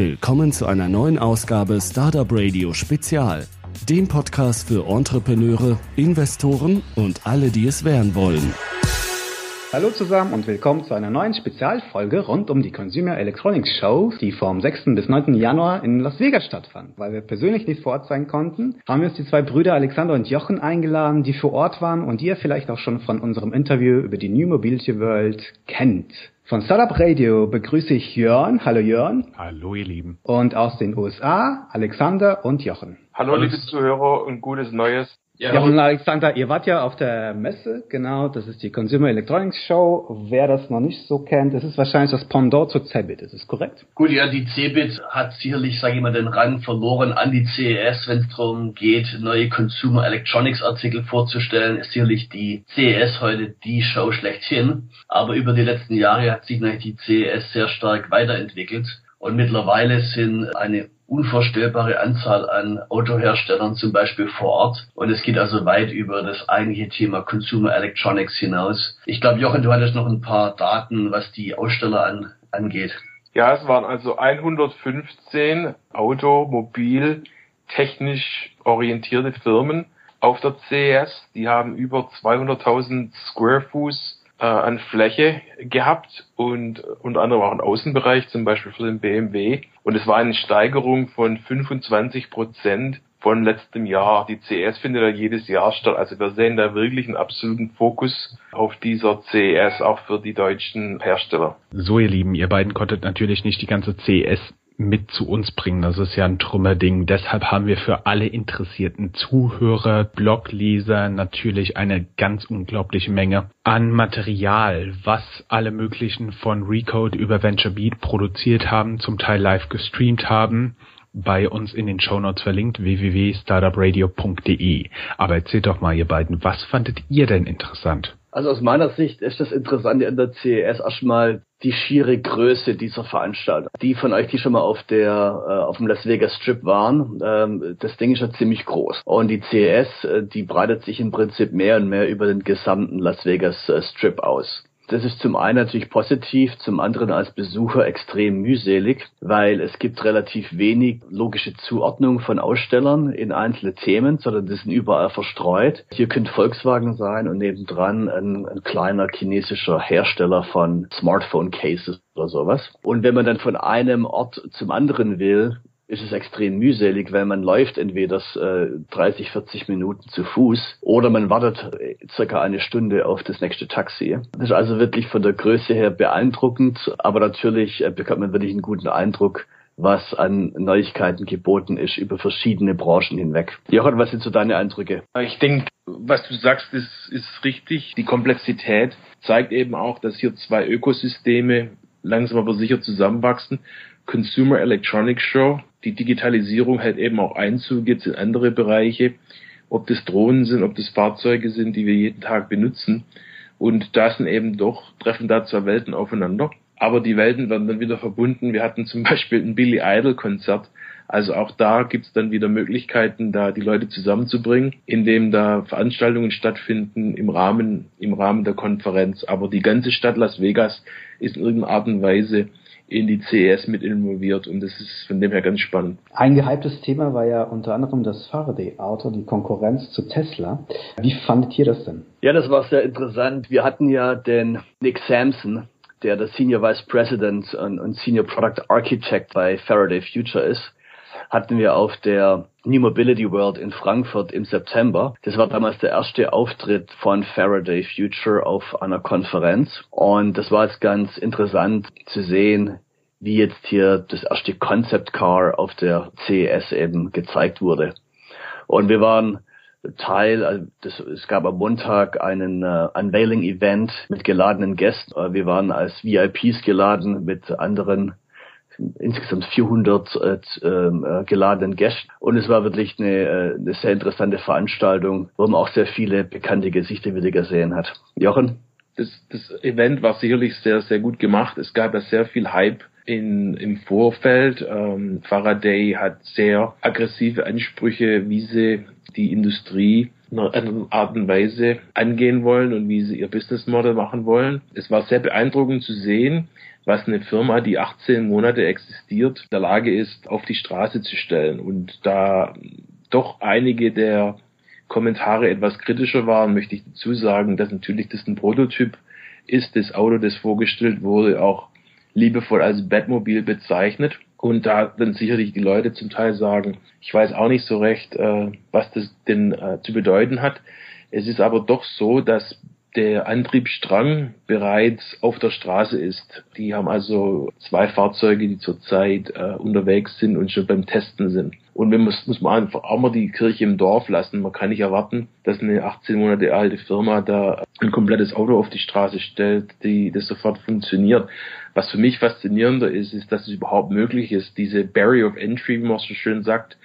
Willkommen zu einer neuen Ausgabe Startup Radio Spezial, dem Podcast für Entrepreneure, Investoren und alle, die es werden wollen. Hallo zusammen und willkommen zu einer neuen Spezialfolge rund um die Consumer Electronics Show, die vom 6. bis 9. Januar in Las Vegas stattfand. Weil wir persönlich nicht vor Ort sein konnten, haben wir uns die zwei Brüder Alexander und Jochen eingeladen, die vor Ort waren und die ihr vielleicht auch schon von unserem Interview über die New Mobility World kennt. Von Startup Radio begrüße ich Jörn. Hallo Jörn. Hallo ihr Lieben. Und aus den USA Alexander und Jochen. Hallo liebe Zuhörer und gutes Neues. Ja, und Alexander, ihr wart ja auf der Messe, genau, das ist die Consumer Electronics Show. Wer das noch nicht so kennt, das ist wahrscheinlich das Pendant zu Cebit, ist das korrekt? Gut, ja, die Cebit hat sicherlich, sage ich mal, den Rang verloren an die CES, wenn es darum geht, neue Consumer Electronics Artikel vorzustellen, ist sicherlich die CES heute die Show schlechthin. Aber über die letzten Jahre hat sich natürlich die CES sehr stark weiterentwickelt. Und mittlerweile sind eine unvorstellbare Anzahl an Autoherstellern zum Beispiel vor Ort. Und es geht also weit über das eigentliche Thema Consumer Electronics hinaus. Ich glaube, Jochen, du hattest noch ein paar Daten, was die Aussteller an, angeht. Ja, es waren also 115 automobil technisch orientierte Firmen auf der CES. Die haben über 200.000 Square Fuß äh, an Fläche gehabt und unter anderem auch einen Außenbereich, zum Beispiel für den BMW. Und es war eine Steigerung von 25 Prozent von letztem Jahr. Die CES findet ja jedes Jahr statt. Also wir sehen da wirklich einen absoluten Fokus auf dieser CES, auch für die deutschen Hersteller. So ihr Lieben, ihr beiden konntet natürlich nicht die ganze CES mit zu uns bringen. Das ist ja ein Trümmerding. Deshalb haben wir für alle interessierten Zuhörer, Blogleser natürlich eine ganz unglaubliche Menge an Material, was alle möglichen von Recode über VentureBeat produziert haben, zum Teil live gestreamt haben bei uns in den Shownotes verlinkt www.startupradio.de. Aber erzählt doch mal, ihr beiden, was fandet ihr denn interessant? Also aus meiner Sicht ist das Interessante an der CES erstmal die schiere Größe dieser Veranstaltung. Die von euch, die schon mal auf der äh, auf dem Las Vegas Strip waren, ähm, das Ding ist ja ziemlich groß. Und die CES, äh, die breitet sich im Prinzip mehr und mehr über den gesamten Las Vegas äh, Strip aus. Das ist zum einen natürlich positiv, zum anderen als Besucher extrem mühselig, weil es gibt relativ wenig logische Zuordnung von Ausstellern in einzelne Themen, sondern die sind überall verstreut. Hier könnte Volkswagen sein und nebendran ein, ein kleiner chinesischer Hersteller von Smartphone Cases oder sowas. Und wenn man dann von einem Ort zum anderen will, ist es extrem mühselig, weil man läuft entweder äh, 30, 40 Minuten zu Fuß oder man wartet äh, circa eine Stunde auf das nächste Taxi. Das ist also wirklich von der Größe her beeindruckend, aber natürlich äh, bekommt man wirklich einen guten Eindruck, was an Neuigkeiten geboten ist über verschiedene Branchen hinweg. Jochen, was sind so deine Eindrücke? Ich denke, was du sagst, ist, ist richtig. Die Komplexität zeigt eben auch, dass hier zwei Ökosysteme langsam aber sicher zusammenwachsen. Consumer Electronics Show die Digitalisierung hält eben auch Einzug jetzt in andere Bereiche, ob das Drohnen sind, ob das Fahrzeuge sind, die wir jeden Tag benutzen. Und da sind eben doch, treffen da zwei Welten aufeinander. Aber die Welten werden dann wieder verbunden. Wir hatten zum Beispiel ein Billy Idol Konzert. Also auch da gibt's dann wieder Möglichkeiten, da die Leute zusammenzubringen, indem da Veranstaltungen stattfinden im Rahmen, im Rahmen der Konferenz. Aber die ganze Stadt Las Vegas ist in irgendeiner Art und Weise in die CES mit involviert und das ist von dem her ganz spannend. Ein gehyptes Thema war ja unter anderem das Faraday-Auto, die Konkurrenz zu Tesla. Wie fandet ihr das denn? Ja, das war sehr interessant. Wir hatten ja den Nick Sampson, der der Senior Vice President und, und Senior Product Architect bei Faraday Future ist, hatten wir auf der New Mobility World in Frankfurt im September. Das war damals der erste Auftritt von Faraday Future auf einer Konferenz. Und das war jetzt ganz interessant zu sehen, wie jetzt hier das erste Concept Car auf der CES eben gezeigt wurde. Und wir waren Teil, also das, es gab am Montag einen uh, Unveiling-Event mit geladenen Gästen. Wir waren als VIPs geladen mit anderen insgesamt 400 äh, ähm, äh, geladenen Gästen. Und es war wirklich eine, äh, eine sehr interessante Veranstaltung, wo man auch sehr viele bekannte Gesichter wieder gesehen hat. Jochen? Das, das Event war sicherlich sehr, sehr gut gemacht. Es gab ja sehr viel Hype in, im Vorfeld. Ähm, Faraday hat sehr aggressive Ansprüche, wie sie die Industrie in einer Art und Weise angehen wollen und wie sie ihr Business Model machen wollen. Es war sehr beeindruckend zu sehen, was eine Firma, die 18 Monate existiert, in der Lage ist, auf die Straße zu stellen. Und da doch einige der Kommentare etwas kritischer waren, möchte ich dazu sagen, dass natürlich das ein Prototyp ist. Das Auto, das vorgestellt wurde, auch liebevoll als Batmobil bezeichnet. Und da dann sicherlich die Leute zum Teil sagen, ich weiß auch nicht so recht, äh, was das denn äh, zu bedeuten hat. Es ist aber doch so, dass der Antriebsstrang bereits auf der Straße ist. Die haben also zwei Fahrzeuge, die zurzeit äh, unterwegs sind und schon beim Testen sind. Und man muss man einfach auch mal die Kirche im Dorf lassen. Man kann nicht erwarten, dass eine 18 Monate alte Firma da ein komplettes Auto auf die Straße stellt, die das sofort funktioniert. Was für mich faszinierender ist, ist, dass es überhaupt möglich ist. Diese Barrier of Entry, wie man so schön sagt,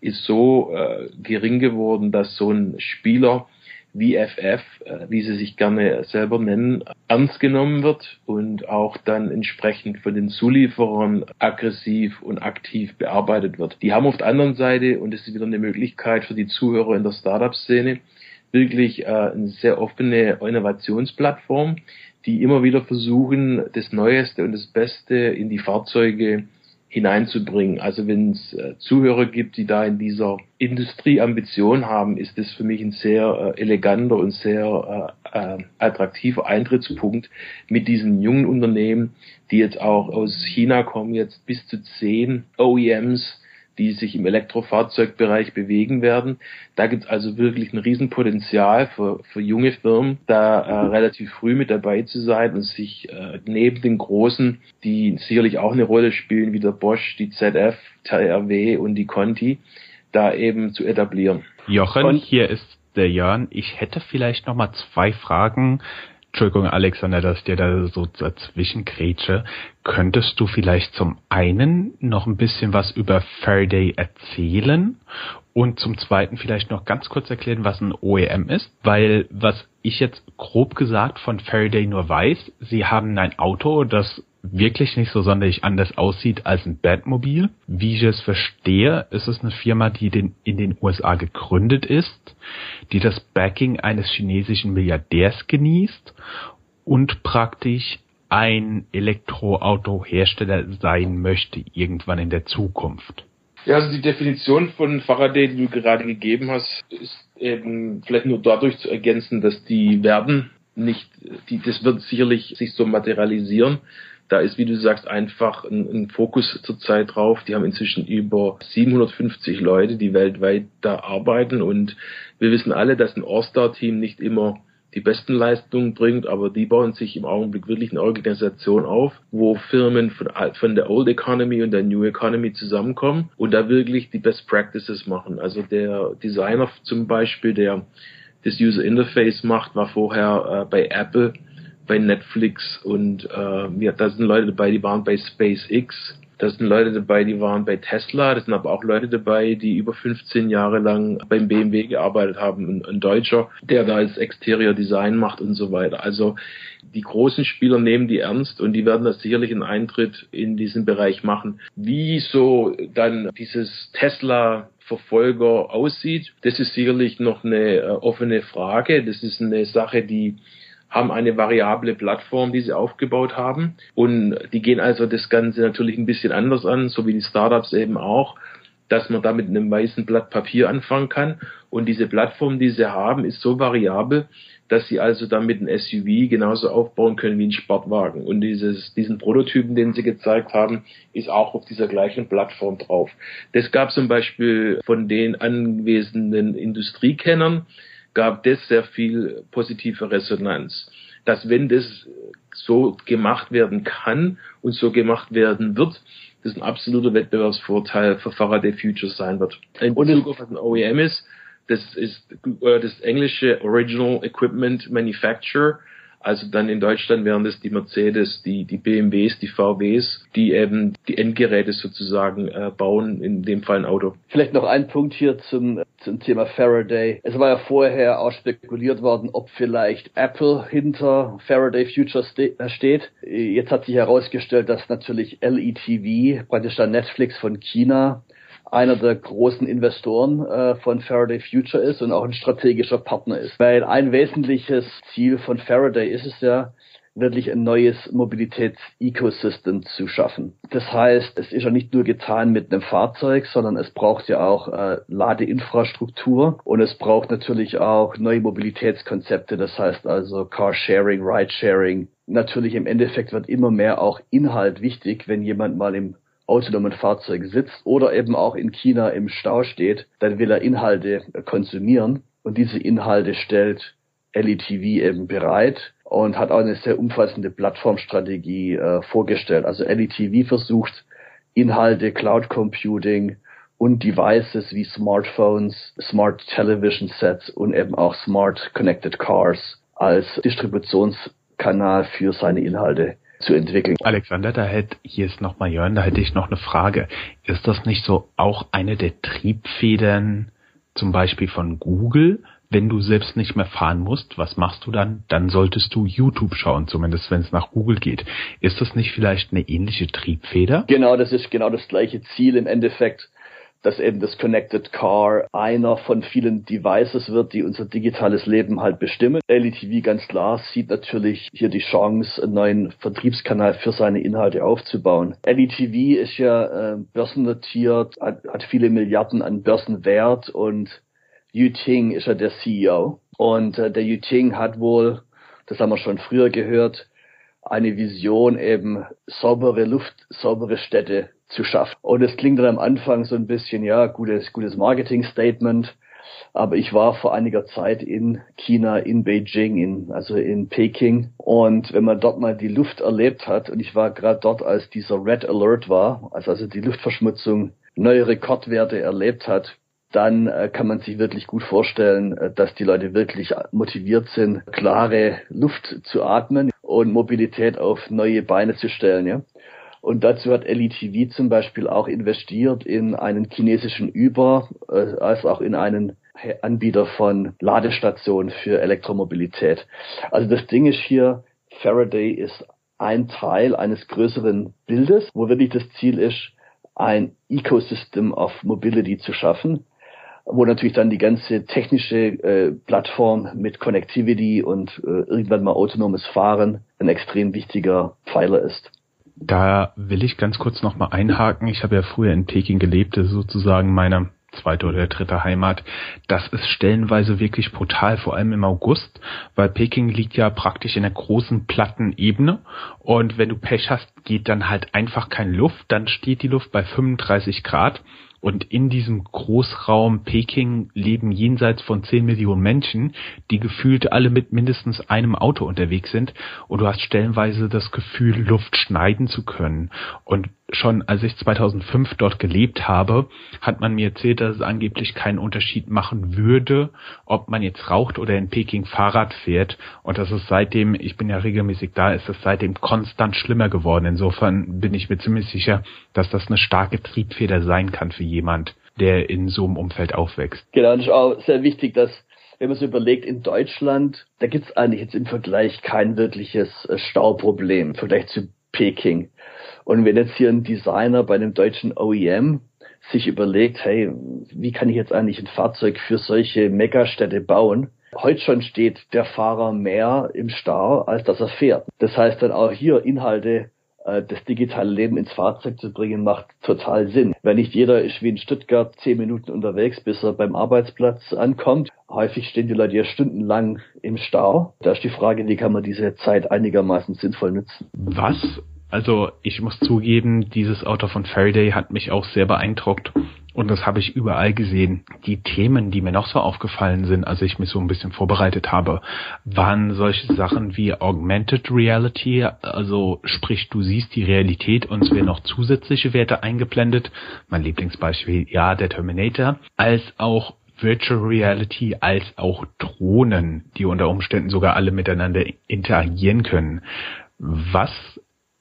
ist so äh, gering geworden, dass so ein Spieler VFF, äh, wie sie sich gerne selber nennen, ernst genommen wird und auch dann entsprechend von den Zulieferern aggressiv und aktiv bearbeitet wird. Die haben auf der anderen Seite, und das ist wieder eine Möglichkeit für die Zuhörer in der Startup-Szene, wirklich äh, eine sehr offene Innovationsplattform, die immer wieder versuchen, das Neueste und das Beste in die Fahrzeuge hineinzubringen. Also wenn es äh, Zuhörer gibt, die da in dieser Industrie Ambition haben, ist das für mich ein sehr äh, eleganter und sehr äh, attraktiver Eintrittspunkt mit diesen jungen Unternehmen, die jetzt auch aus China kommen, jetzt bis zu zehn OEMs die sich im Elektrofahrzeugbereich bewegen werden. Da gibt es also wirklich ein Riesenpotenzial für, für junge Firmen, da äh, relativ früh mit dabei zu sein und sich äh, neben den Großen, die sicherlich auch eine Rolle spielen, wie der Bosch, die ZF, TRW und die Conti, da eben zu etablieren. Jochen, und hier ist der Jörn. Ich hätte vielleicht noch mal zwei Fragen Entschuldigung, Alexander, dass dir da so dazwischen grätsche. Könntest du vielleicht zum einen noch ein bisschen was über Faraday erzählen und zum zweiten vielleicht noch ganz kurz erklären, was ein OEM ist? Weil was ich jetzt grob gesagt von Faraday nur weiß, sie haben ein Auto, das wirklich nicht so sonderlich anders aussieht als ein Batmobil. Wie ich es verstehe, ist es eine Firma, die den, in den USA gegründet ist, die das Backing eines chinesischen Milliardärs genießt und praktisch ein Elektroautohersteller sein möchte irgendwann in der Zukunft. Ja, also die Definition von Faraday, die du gerade gegeben hast, ist eben vielleicht nur dadurch zu ergänzen, dass die werden nicht, die, das wird sicherlich sich so materialisieren, da ist, wie du sagst, einfach ein, ein Fokus zurzeit drauf. Die haben inzwischen über 750 Leute, die weltweit da arbeiten und wir wissen alle, dass ein All-Star-Team nicht immer die besten Leistungen bringt, aber die bauen sich im Augenblick wirklich eine Organisation auf, wo Firmen von, von der Old Economy und der New Economy zusammenkommen und da wirklich die Best Practices machen. Also der Designer zum Beispiel, der das User Interface macht, war vorher äh, bei Apple bei Netflix und äh, ja, da sind Leute dabei, die waren bei SpaceX. Da sind Leute dabei, die waren bei Tesla. Da sind aber auch Leute dabei, die über 15 Jahre lang beim BMW gearbeitet haben. Ein, ein Deutscher, der da als Exterior Design macht und so weiter. Also die großen Spieler nehmen die ernst und die werden das sicherlich einen Eintritt in diesen Bereich machen. Wie so dann dieses Tesla Verfolger aussieht, das ist sicherlich noch eine äh, offene Frage. Das ist eine Sache, die haben eine variable Plattform, die sie aufgebaut haben. Und die gehen also das Ganze natürlich ein bisschen anders an, so wie die Startups eben auch, dass man da mit einem weißen Blatt Papier anfangen kann. Und diese Plattform, die sie haben, ist so variabel, dass sie also damit ein SUV genauso aufbauen können wie ein Sportwagen. Und dieses, diesen Prototypen, den sie gezeigt haben, ist auch auf dieser gleichen Plattform drauf. Das gab zum Beispiel von den anwesenden Industriekennern, gab das sehr viel positive Resonanz. Dass wenn das so gemacht werden kann und so gemacht werden wird, das ein absoluter Wettbewerbsvorteil für Faraday Futures sein wird. In Bezug auf ein OEM ist, das ist äh, das englische Original Equipment Manufacturer also dann in Deutschland wären das die Mercedes, die, die BMWs, die VWs, die eben die Endgeräte sozusagen äh, bauen, in dem Fall ein Auto. Vielleicht noch ein Punkt hier zum, zum Thema Faraday. Es war ja vorher auch spekuliert worden, ob vielleicht Apple hinter Faraday Future äh, steht. Jetzt hat sich herausgestellt, dass natürlich LETV, praktisch der Netflix von China, einer der großen Investoren äh, von Faraday Future ist und auch ein strategischer Partner ist. Weil ein wesentliches Ziel von Faraday ist es ja, wirklich ein neues Mobilitäts-Ecosystem zu schaffen. Das heißt, es ist ja nicht nur getan mit einem Fahrzeug, sondern es braucht ja auch äh, Ladeinfrastruktur und es braucht natürlich auch neue Mobilitätskonzepte. Das heißt also Car-Sharing, Ride-Sharing. Natürlich im Endeffekt wird immer mehr auch Inhalt wichtig, wenn jemand mal im autonomen Fahrzeug sitzt oder eben auch in China im Stau steht, dann will er Inhalte konsumieren und diese Inhalte stellt LETV eben bereit und hat auch eine sehr umfassende Plattformstrategie äh, vorgestellt. Also LETV versucht Inhalte, Cloud Computing und Devices wie Smartphones, Smart Television Sets und eben auch Smart Connected Cars als Distributionskanal für seine Inhalte zu entwickeln. Alexander, da hätte hier ist nochmal Jörn, da hätte ich noch eine Frage. Ist das nicht so auch eine der Triebfedern zum Beispiel von Gooel, wenn du selbst nicht mehr fahren musst, was machst du dann? Dann solltest du YouTube schauen, zumindest wenn es nach Google geht. Ist das nicht vielleicht eine ähnliche Triebfeder? Genau, das ist genau das gleiche Ziel im Endeffekt, dass eben das Connected Car einer von vielen Devices wird, die unser digitales Leben halt bestimmen. LETV ganz klar sieht natürlich hier die Chance, einen neuen Vertriebskanal für seine Inhalte aufzubauen. LETV ist ja äh, börsennotiert, hat, hat viele Milliarden an Börsenwert und Yu Ting ist ja der CEO. Und äh, der Yu Ting hat wohl, das haben wir schon früher gehört, eine Vision eben saubere Luft, saubere Städte zu schaffen. Und es klingt dann am Anfang so ein bisschen, ja, gutes, gutes Marketing-Statement. Aber ich war vor einiger Zeit in China, in Beijing, in, also in Peking. Und wenn man dort mal die Luft erlebt hat, und ich war gerade dort, als dieser Red Alert war, als also die Luftverschmutzung neue Rekordwerte erlebt hat, dann äh, kann man sich wirklich gut vorstellen, äh, dass die Leute wirklich motiviert sind, klare Luft zu atmen und Mobilität auf neue Beine zu stellen. Ja? Und dazu hat LETV zum Beispiel auch investiert in einen chinesischen Uber, äh, als auch in einen Anbieter von Ladestationen für Elektromobilität. Also das Ding ist hier, Faraday ist ein Teil eines größeren Bildes, wo wirklich das Ziel ist, ein Ecosystem of Mobility zu schaffen, wo natürlich dann die ganze technische äh, Plattform mit Connectivity und äh, irgendwann mal autonomes Fahren ein extrem wichtiger Pfeiler ist. Da will ich ganz kurz nochmal einhaken. Ich habe ja früher in Peking gelebt, das ist sozusagen meine zweite oder dritte Heimat. Das ist stellenweise wirklich brutal, vor allem im August, weil Peking liegt ja praktisch in einer großen platten Ebene und wenn du Pech hast, geht dann halt einfach keine Luft, dann steht die Luft bei 35 Grad und in diesem Großraum Peking leben jenseits von 10 Millionen Menschen, die gefühlt alle mit mindestens einem Auto unterwegs sind. Und du hast stellenweise das Gefühl, Luft schneiden zu können. Und schon als ich 2005 dort gelebt habe, hat man mir erzählt, dass es angeblich keinen Unterschied machen würde, ob man jetzt raucht oder in Peking Fahrrad fährt. Und das ist seitdem, ich bin ja regelmäßig da, ist es seitdem konstant schlimmer geworden. Insofern bin ich mir ziemlich sicher, dass das eine starke Triebfeder sein kann für jemand, der in so einem Umfeld aufwächst. Genau, das ist auch sehr wichtig, dass wenn man so überlegt, in Deutschland, da gibt es eigentlich jetzt im Vergleich kein wirkliches äh, Stauproblem Vergleich zu Peking. Und wenn jetzt hier ein Designer bei einem deutschen OEM sich überlegt, hey, wie kann ich jetzt eigentlich ein Fahrzeug für solche Megastädte bauen? Heute schon steht der Fahrer mehr im Stau, als dass er fährt. Das heißt dann auch hier Inhalte äh, das digitale Leben ins Fahrzeug zu bringen, macht total Sinn. Weil nicht jeder ist wie in Stuttgart zehn Minuten unterwegs, bis er beim Arbeitsplatz ankommt. Häufig stehen die Leute ja stundenlang im Stau. Da ist die Frage, wie kann man diese Zeit einigermaßen sinnvoll nutzen. Was also ich muss zugeben, dieses Auto von Faraday hat mich auch sehr beeindruckt und das habe ich überall gesehen. Die Themen, die mir noch so aufgefallen sind, als ich mich so ein bisschen vorbereitet habe, waren solche Sachen wie Augmented Reality, also sprich, du siehst die Realität und es werden noch zusätzliche Werte eingeblendet. Mein Lieblingsbeispiel, ja, der Terminator, als auch Virtual Reality als auch Drohnen, die unter Umständen sogar alle miteinander interagieren können. Was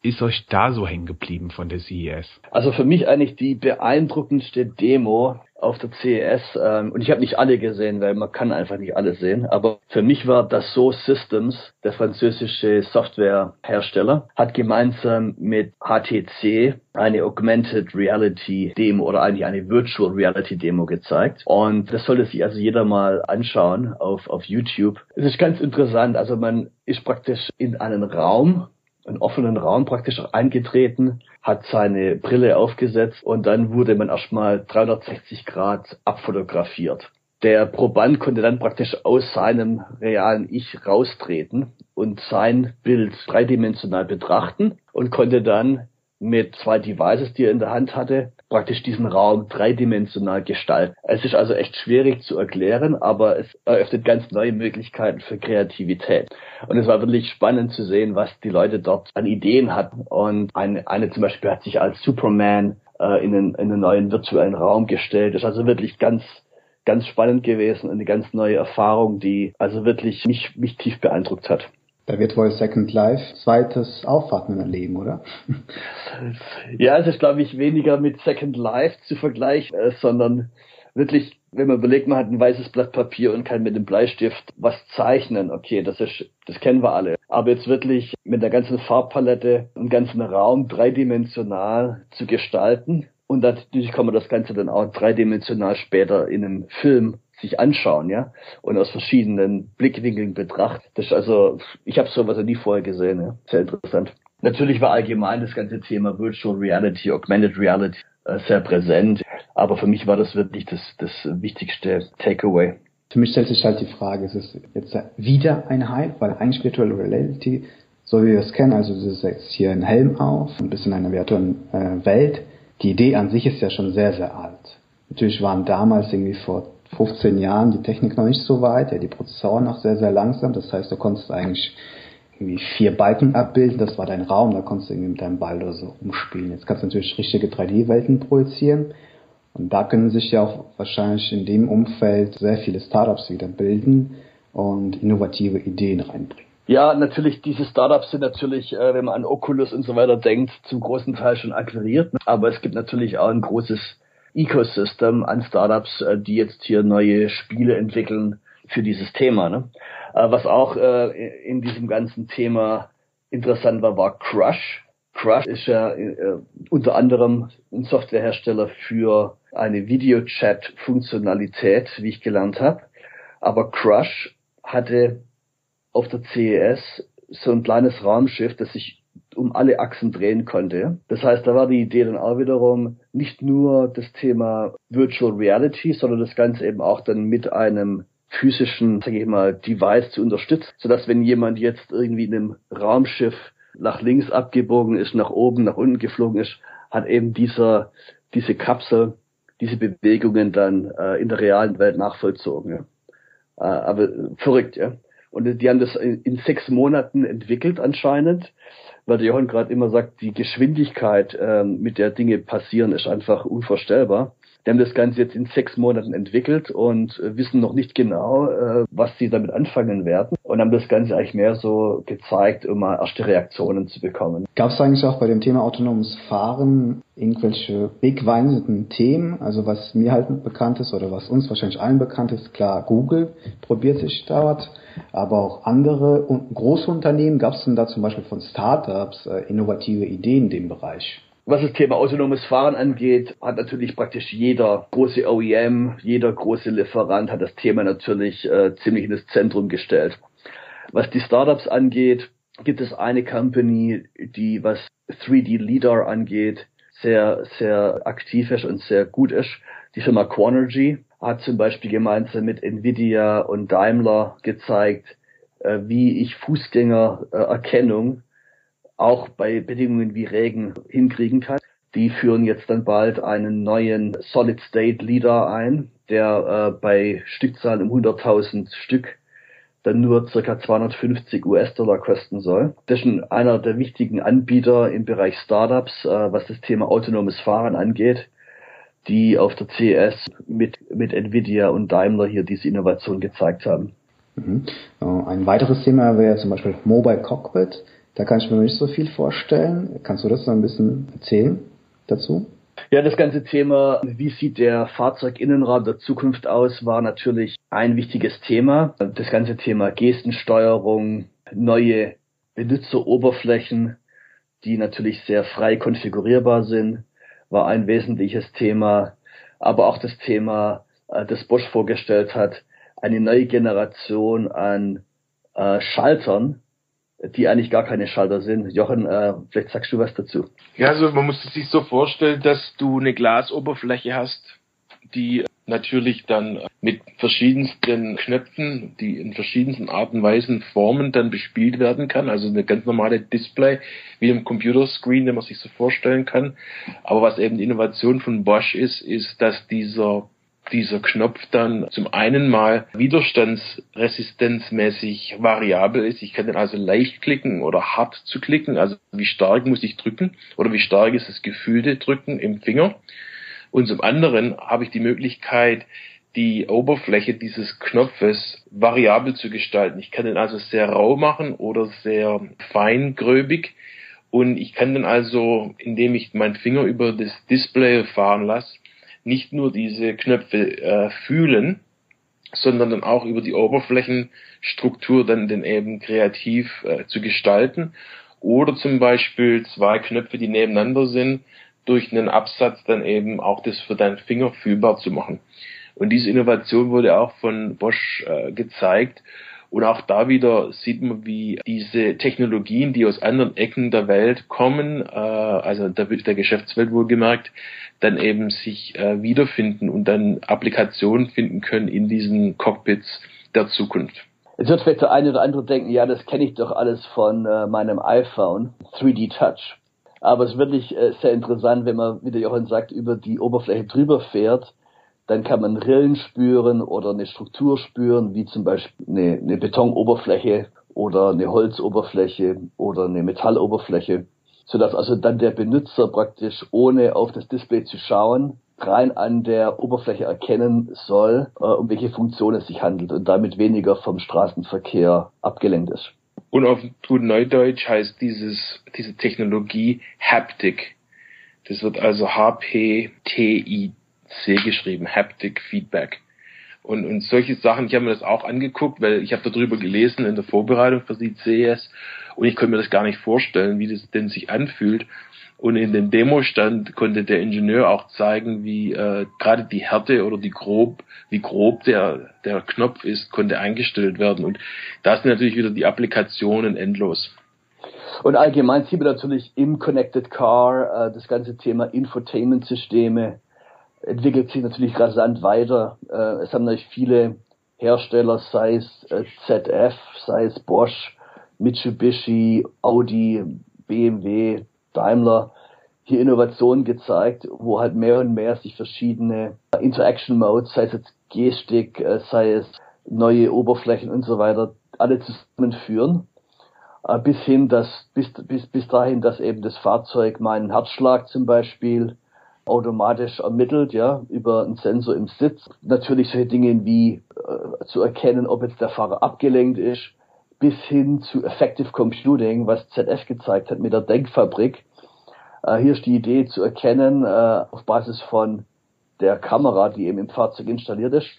ist euch da so hängen geblieben von der CES? Also für mich eigentlich die beeindruckendste Demo auf der CES, ähm, und ich habe nicht alle gesehen, weil man kann einfach nicht alle sehen, aber für mich war das So Systems, der französische Softwarehersteller, hat gemeinsam mit HTC eine Augmented Reality Demo oder eigentlich eine Virtual Reality Demo gezeigt. Und das sollte sich also jeder mal anschauen auf, auf YouTube. Es ist ganz interessant. Also man ist praktisch in einen Raum einen offenen Raum praktisch eingetreten, hat seine Brille aufgesetzt und dann wurde man erstmal 360 Grad abfotografiert. Der Proband konnte dann praktisch aus seinem realen Ich raustreten und sein Bild dreidimensional betrachten und konnte dann mit zwei Devices, die er in der Hand hatte, praktisch diesen Raum dreidimensional gestalten. Es ist also echt schwierig zu erklären, aber es eröffnet ganz neue Möglichkeiten für Kreativität. Und es war wirklich spannend zu sehen, was die Leute dort an Ideen hatten. Und eine, eine zum Beispiel hat sich als Superman äh, in, einen, in einen neuen virtuellen Raum gestellt. Das ist also wirklich ganz ganz spannend gewesen und eine ganz neue Erfahrung, die also wirklich mich, mich tief beeindruckt hat. Da wird wohl Second Life zweites Aufatmen erleben, oder? Ja, es ist, glaube ich, weniger mit Second Life zu vergleichen, äh, sondern wirklich, wenn man überlegt, man hat ein weißes Blatt Papier und kann mit dem Bleistift was zeichnen. Okay, das ist, das kennen wir alle. Aber jetzt wirklich mit der ganzen Farbpalette, einen ganzen Raum dreidimensional zu gestalten. Und natürlich kann man das Ganze dann auch dreidimensional später in einem Film sich anschauen, ja, und aus verschiedenen Blickwinkeln betrachtet. Das ist also, ich habe sowas ja nie vorher gesehen, ja. Sehr interessant. Natürlich war allgemein das ganze Thema Virtual Reality, Augmented Reality äh, sehr präsent, aber für mich war das wirklich das, das wichtigste Takeaway. Für mich stellt sich halt die Frage, ist es jetzt wieder ein Hype, weil eigentlich Virtual Reality, so wie wir es kennen, also du setzt hier einen Helm auf, ein bisschen in einer virtuellen äh, Welt, die Idee an sich ist ja schon sehr, sehr alt. Natürlich waren damals irgendwie vor 15 Jahren die Technik noch nicht so weit, ja, die Prozessoren noch sehr, sehr langsam. Das heißt, du konntest eigentlich irgendwie vier Balken abbilden, das war dein Raum, da konntest du irgendwie mit deinem Ball oder so umspielen. Jetzt kannst du natürlich richtige 3D-Welten projizieren. Und da können sich ja auch wahrscheinlich in dem Umfeld sehr viele Startups wieder bilden und innovative Ideen reinbringen. Ja, natürlich, diese Startups sind natürlich, äh, wenn man an Oculus und so weiter denkt, zum großen Teil schon akquiriert. Aber es gibt natürlich auch ein großes Ecosystem an Startups, äh, die jetzt hier neue Spiele entwickeln für dieses Thema. Ne? Äh, was auch äh, in diesem ganzen Thema interessant war, war Crush. Crush ist ja unter anderem ein Softwarehersteller für eine Videochat-Funktionalität, wie ich gelernt habe. Aber Crush hatte auf der CES so ein kleines Raumschiff, das sich um alle Achsen drehen konnte. Das heißt, da war die Idee dann auch wiederum nicht nur das Thema Virtual Reality, sondern das Ganze eben auch dann mit einem physischen, sage ich mal, Device zu unterstützen, sodass wenn jemand jetzt irgendwie in einem Raumschiff nach links abgebogen ist, nach oben, nach unten geflogen ist, hat eben dieser, diese Kapsel diese Bewegungen dann äh, in der realen Welt nachvollzogen. Ja. Äh, aber verrückt, ja. Und die haben das in, in sechs Monaten entwickelt anscheinend weil der Johann gerade immer sagt, die Geschwindigkeit, ähm, mit der Dinge passieren, ist einfach unvorstellbar. Die haben das Ganze jetzt in sechs Monaten entwickelt und äh, wissen noch nicht genau, äh, was sie damit anfangen werden und haben das Ganze eigentlich mehr so gezeigt, um mal erste Reaktionen zu bekommen. Gab es eigentlich auch bei dem Thema autonomes Fahren irgendwelche wegweisenden Themen? Also was mir halt bekannt ist oder was uns wahrscheinlich allen bekannt ist, klar, Google probiert sich dort aber auch andere große Unternehmen. Gab es denn da zum Beispiel von Startups äh, innovative Ideen in dem Bereich? Was das Thema autonomes Fahren angeht, hat natürlich praktisch jeder große OEM, jeder große Lieferant hat das Thema natürlich äh, ziemlich in das Zentrum gestellt. Was die Startups angeht, gibt es eine Company, die was 3D LiDAR angeht, sehr, sehr aktiv ist und sehr gut ist. Die Firma Quanergy hat zum Beispiel gemeinsam mit Nvidia und Daimler gezeigt, äh, wie ich Fußgängererkennung auch bei Bedingungen wie Regen hinkriegen kann. Die führen jetzt dann bald einen neuen Solid State Leader ein, der äh, bei Stückzahlen um 100.000 Stück dann nur circa 250 US-Dollar kosten soll. Das ist einer der wichtigen Anbieter im Bereich Startups, äh, was das Thema autonomes Fahren angeht, die auf der CES mit, mit Nvidia und Daimler hier diese Innovation gezeigt haben. Mhm. Ein weiteres Thema wäre zum Beispiel Mobile Cockpit. Da kann ich mir noch nicht so viel vorstellen. Kannst du das so ein bisschen erzählen dazu? Ja, das ganze Thema, wie sieht der Fahrzeuginnenraum der Zukunft aus, war natürlich ein wichtiges Thema. Das ganze Thema Gestensteuerung, neue Benutzeroberflächen, die natürlich sehr frei konfigurierbar sind, war ein wesentliches Thema. Aber auch das Thema, äh, das Bosch vorgestellt hat, eine neue Generation an äh, Schaltern, die eigentlich gar keine Schalter sind. Jochen, äh, vielleicht sagst du was dazu. Ja, also man muss sich so vorstellen, dass du eine Glasoberfläche hast, die natürlich dann mit verschiedensten Knöpfen, die in verschiedensten Arten und Weisen Formen dann bespielt werden kann. Also eine ganz normale Display wie im Computerscreen, den man sich so vorstellen kann. Aber was eben die Innovation von Bosch ist, ist, dass dieser dieser Knopf dann zum einen mal widerstandsresistenzmäßig variabel ist. Ich kann den also leicht klicken oder hart zu klicken, also wie stark muss ich drücken oder wie stark ist das gefühlte Drücken im Finger. Und zum anderen habe ich die Möglichkeit, die Oberfläche dieses Knopfes variabel zu gestalten. Ich kann den also sehr rau machen oder sehr feingröbig. Und ich kann dann also, indem ich meinen Finger über das Display fahren lasse, nicht nur diese Knöpfe äh, fühlen, sondern dann auch über die Oberflächenstruktur dann den eben kreativ äh, zu gestalten. Oder zum Beispiel zwei Knöpfe, die nebeneinander sind, durch einen Absatz dann eben auch das für deinen Finger fühlbar zu machen. Und diese Innovation wurde auch von Bosch äh, gezeigt. Und auch da wieder sieht man, wie diese Technologien, die aus anderen Ecken der Welt kommen, äh, also der, der Geschäftswelt wohlgemerkt, dann eben sich äh, wiederfinden und dann Applikationen finden können in diesen Cockpits der Zukunft. Jetzt wird vielleicht der eine oder andere denken, ja, das kenne ich doch alles von äh, meinem iPhone, 3D Touch. Aber es ist wirklich äh, sehr interessant, wenn man, wie der Johann sagt, über die Oberfläche drüber fährt, dann kann man Rillen spüren oder eine Struktur spüren, wie zum Beispiel eine, eine Betonoberfläche oder eine Holzoberfläche oder eine Metalloberfläche sodass also dann der Benutzer praktisch ohne auf das Display zu schauen rein an der Oberfläche erkennen soll, äh, um welche Funktion es sich handelt und damit weniger vom Straßenverkehr abgelenkt ist. Und auf gut Neudeutsch heißt dieses, diese Technologie Haptic. Das wird also H-P-T-I-C geschrieben, Haptic Feedback. Und, und solche Sachen, ich habe mir das auch angeguckt, weil ich habe darüber gelesen in der Vorbereitung für die CES und ich konnte mir das gar nicht vorstellen, wie das denn sich anfühlt. Und in dem Demostand konnte der Ingenieur auch zeigen, wie äh, gerade die Härte oder die grob, wie grob der, der Knopf ist, konnte eingestellt werden. Und da sind natürlich wieder die Applikationen endlos. Und allgemein sieht man natürlich im Connected Car äh, das ganze Thema Infotainment-Systeme entwickelt sich natürlich rasant weiter. Äh, es haben natürlich viele Hersteller, sei es äh, ZF, sei es Bosch, Mitsubishi, Audi, BMW, Daimler hier Innovationen gezeigt, wo halt mehr und mehr sich verschiedene Interaction Modes, sei es jetzt Gestik, äh, sei es neue Oberflächen und so weiter, alle zusammenführen. Äh, bis hin, dass, bis, bis, bis dahin, dass eben das Fahrzeug meinen Herzschlag zum Beispiel automatisch ermittelt, ja, über einen Sensor im Sitz. Natürlich solche Dinge wie äh, zu erkennen, ob jetzt der Fahrer abgelenkt ist, bis hin zu Effective Computing, was ZF gezeigt hat mit der Denkfabrik. Äh, hier ist die Idee zu erkennen, äh, auf Basis von der Kamera, die eben im Fahrzeug installiert ist,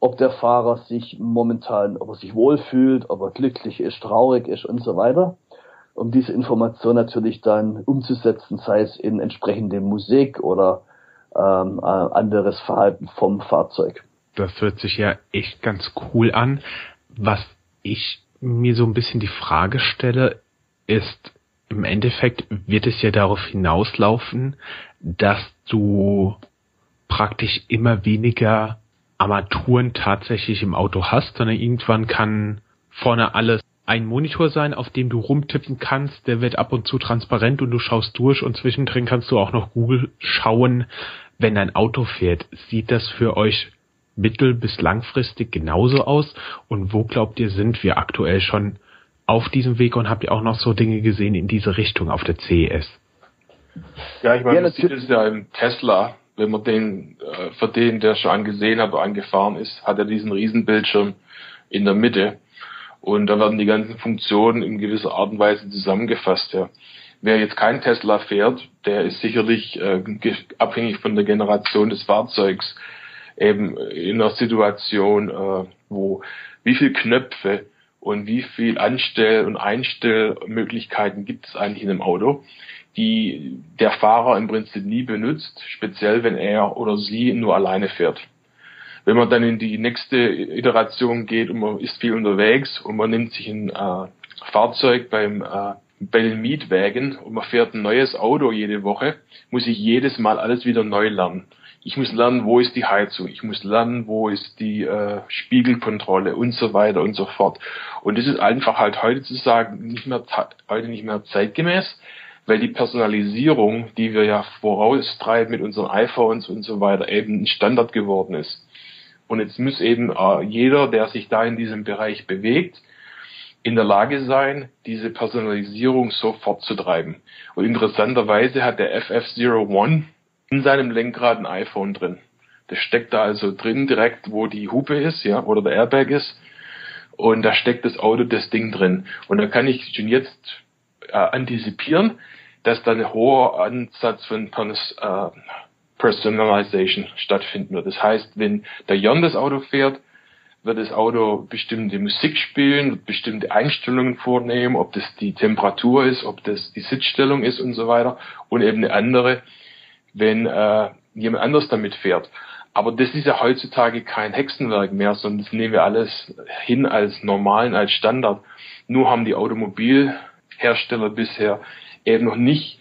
ob der Fahrer sich momentan, ob er sich wohlfühlt, ob er glücklich ist, traurig ist und so weiter. Um diese Information natürlich dann umzusetzen, sei es in entsprechende Musik oder ähm, äh, anderes Verhalten vom Fahrzeug. Das hört sich ja echt ganz cool an. Was ich mir so ein bisschen die Frage stelle, ist, im Endeffekt wird es ja darauf hinauslaufen, dass du praktisch immer weniger Armaturen tatsächlich im Auto hast, sondern irgendwann kann vorne alles ein Monitor sein, auf dem du rumtippen kannst, der wird ab und zu transparent und du schaust durch und zwischendrin kannst du auch noch Google schauen, wenn dein Auto fährt. Sieht das für euch mittel- bis langfristig genauso aus? Und wo glaubt ihr, sind wir aktuell schon auf diesem Weg und habt ihr auch noch so Dinge gesehen in diese Richtung auf der CES? Ja, ich meine, ja, man sieht es ja im Tesla, wenn man den, äh, für den, der schon angesehen hat angefahren ist, hat er diesen Riesenbildschirm in der Mitte. Und da werden die ganzen Funktionen in gewisser Art und Weise zusammengefasst. Ja. Wer jetzt kein Tesla fährt, der ist sicherlich äh, abhängig von der Generation des Fahrzeugs eben in einer Situation, äh, wo wie viel Knöpfe und wie viel Anstell- und Einstellmöglichkeiten gibt es eigentlich in einem Auto, die der Fahrer im Prinzip nie benutzt, speziell wenn er oder sie nur alleine fährt. Wenn man dann in die nächste Iteration geht und man ist viel unterwegs und man nimmt sich ein äh, Fahrzeug beim äh, Bell Mietwagen und man fährt ein neues Auto jede Woche, muss ich jedes Mal alles wieder neu lernen. Ich muss lernen, wo ist die Heizung, ich muss lernen, wo ist die äh, Spiegelkontrolle und so weiter und so fort. Und das ist einfach halt heute zu sagen nicht mehr heute nicht mehr zeitgemäß, weil die Personalisierung, die wir ja voraustreiben mit unseren iPhones und so weiter, eben ein Standard geworden ist. Und jetzt muss eben äh, jeder, der sich da in diesem Bereich bewegt, in der Lage sein, diese Personalisierung so fortzutreiben. Und interessanterweise hat der FF01 in seinem Lenkrad ein iPhone drin. Das steckt da also drin, direkt wo die Hupe ist, ja, oder der Airbag ist. Und da steckt das Auto das Ding drin. Und da kann ich schon jetzt äh, antizipieren, dass da ein hoher Ansatz von, von äh, Personalization stattfinden wird. Das heißt, wenn der Jan das Auto fährt, wird das Auto bestimmte Musik spielen, bestimmte Einstellungen vornehmen, ob das die Temperatur ist, ob das die Sitzstellung ist und so weiter und eben eine andere, wenn äh, jemand anders damit fährt. Aber das ist ja heutzutage kein Hexenwerk mehr, sondern das nehmen wir alles hin als normalen, als Standard. Nur haben die Automobilhersteller bisher eben noch nicht